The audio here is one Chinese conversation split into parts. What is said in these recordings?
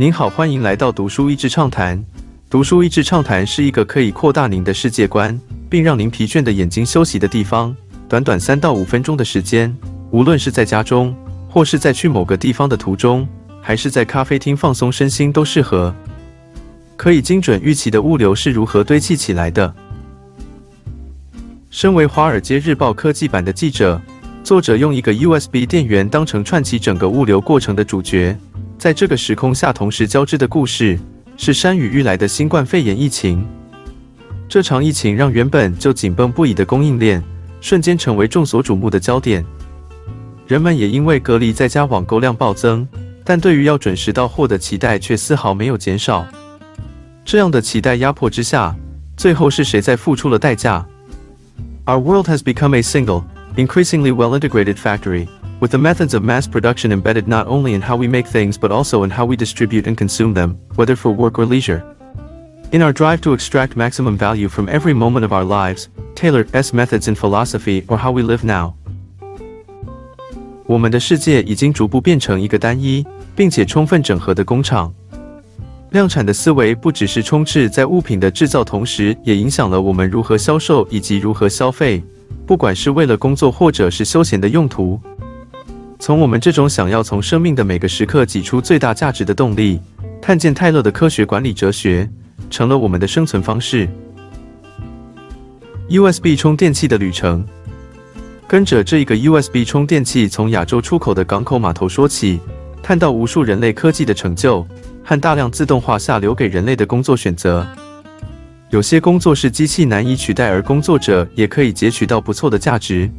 您好，欢迎来到读书益智畅谈。读书益智畅谈是一个可以扩大您的世界观，并让您疲倦的眼睛休息的地方。短短三到五分钟的时间，无论是在家中，或是在去某个地方的途中，还是在咖啡厅放松身心，都适合。可以精准预期的物流是如何堆砌起来的？身为《华尔街日报》科技版的记者，作者用一个 USB 电源当成串起整个物流过程的主角。在这个时空下同时交织的故事，是山雨欲来的新冠肺炎疫情。这场疫情让原本就紧绷不已的供应链，瞬间成为众所瞩目的焦点。人们也因为隔离在家，网购量暴增，但对于要准时到货的期待却丝毫没有减少。这样的期待压迫之下，最后是谁在付出了代价？Our world has become a single, increasingly well-integrated factory. with the methods of mass production embedded not only in how we make things but also in how we distribute and consume them, whether for work or leisure. In our drive to extract maximum value from every moment of our lives, Taylor S methods in philosophy or how we live now. 我们的世界已经逐步变成一个单一并且充分整合的工厂。量产的思维不只是充斥在物品的制造，同时也影响了我们如何销售以及如何消费，不管是为了工作或者是休闲的用途。 从我们这种想要从生命的每个时刻挤出最大价值的动力，看见泰勒的科学管理哲学，成了我们的生存方式。USB 充电器的旅程，跟着这一个 USB 充电器从亚洲出口的港口码头说起，看到无数人类科技的成就和大量自动化下留给人类的工作选择。有些工作是机器难以取代，而工作者也可以截取到不错的价值。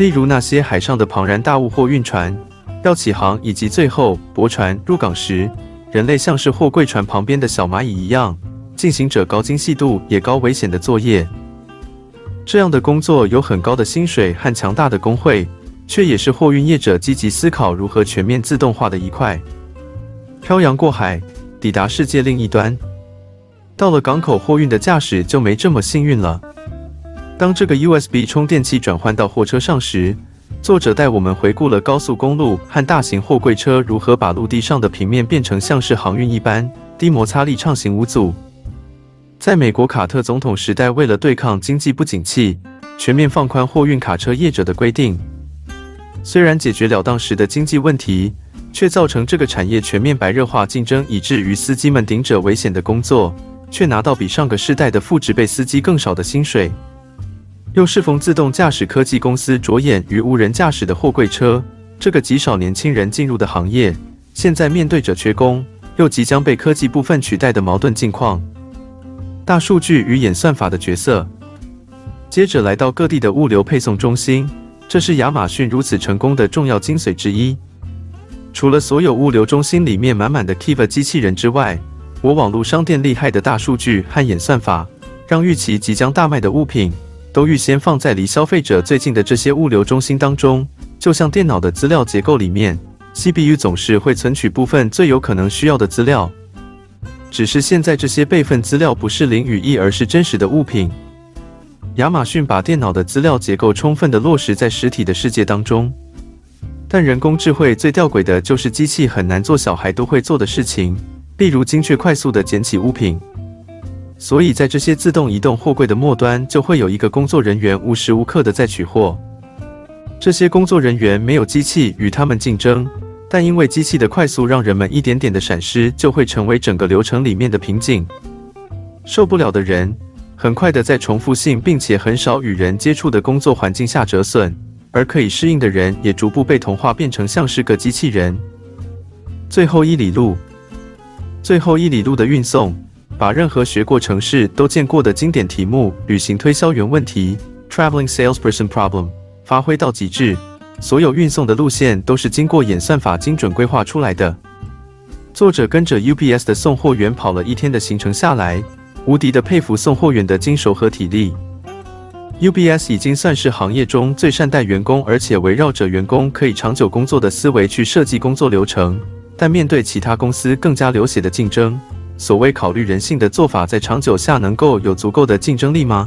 例如那些海上的庞然大物或运船要起航，以及最后驳船入港时，人类像是货柜船旁边的小蚂蚁一样，进行着高精细度也高危险的作业。这样的工作有很高的薪水和强大的工会，却也是货运业者积极思考如何全面自动化的一块。漂洋过海，抵达世界另一端，到了港口货运的驾驶就没这么幸运了。当这个 USB 充电器转换到货车上时，作者带我们回顾了高速公路和大型货柜车如何把陆地上的平面变成像是航运一般低摩擦力畅行无阻。在美国卡特总统时代，为了对抗经济不景气，全面放宽货运卡车业者的规定。虽然解决了当时的经济问题，却造成这个产业全面白热化竞争，以至于司机们顶着危险的工作，却拿到比上个世代的副职辈司机更少的薪水。又适逢自动驾驶科技公司着眼于无人驾驶的货柜车这个极少年轻人进入的行业，现在面对着缺工又即将被科技部分取代的矛盾境况。大数据与演算法的角色，接着来到各地的物流配送中心，这是亚马逊如此成功的重要精髓之一。除了所有物流中心里面满满的 Kiva 机器人之外，我网络商店厉害的大数据和演算法，让预期即将大卖的物品。都预先放在离消费者最近的这些物流中心当中，就像电脑的资料结构里面，CPU 总是会存取部分最有可能需要的资料。只是现在这些备份资料不是零与一，而是真实的物品。亚马逊把电脑的资料结构充分的落实在实体的世界当中，但人工智慧最吊诡的就是机器很难做小孩都会做的事情，例如精确快速的捡起物品。所以在这些自动移动货柜的末端，就会有一个工作人员无时无刻的在取货。这些工作人员没有机器与他们竞争，但因为机器的快速，让人们一点点的闪失就会成为整个流程里面的瓶颈。受不了的人，很快的在重复性并且很少与人接触的工作环境下折损，而可以适应的人也逐步被同化，变成像是个机器人。最后一里路，最后一里路的运送。把任何学过城市都见过的经典题目——旅行推销员问题 （Traveling Salesperson Problem） 发挥到极致。所有运送的路线都是经过演算法精准规划出来的。作者跟着 UPS 的送货员跑了一天的行程下来，无敌的佩服送货员的精熟和体力。UPS 已经算是行业中最善待员工，而且围绕着员工可以长久工作的思维去设计工作流程。但面对其他公司更加流血的竞争，所谓考虑人性的做法，在长久下能够有足够的竞争力吗？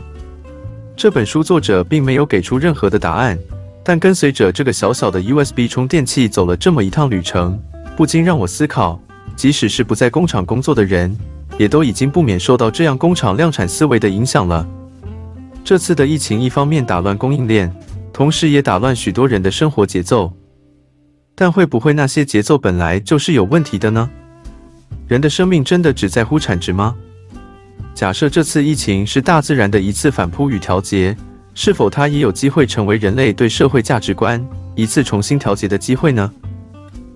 这本书作者并没有给出任何的答案，但跟随着这个小小的 USB 充电器走了这么一趟旅程，不禁让我思考：即使是不在工厂工作的人，也都已经不免受到这样工厂量产思维的影响了。这次的疫情一方面打乱供应链，同时也打乱许多人的生活节奏。但会不会那些节奏本来就是有问题的呢？人的生命真的只在乎产值吗？假设这次疫情是大自然的一次反扑与调节，是否它也有机会成为人类对社会价值观一次重新调节的机会呢？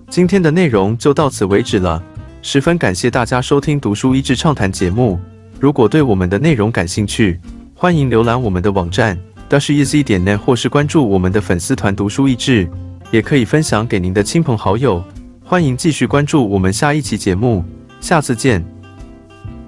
今天的内容就到此为止了，十分感谢大家收听《读书益智畅谈》节目。如果对我们的内容感兴趣，欢迎浏览我们的网站 dasheasy 点 net，或是关注我们的粉丝团“读书益智”。也可以分享给您的亲朋好友，欢迎继续关注我们下一期节目，下次见。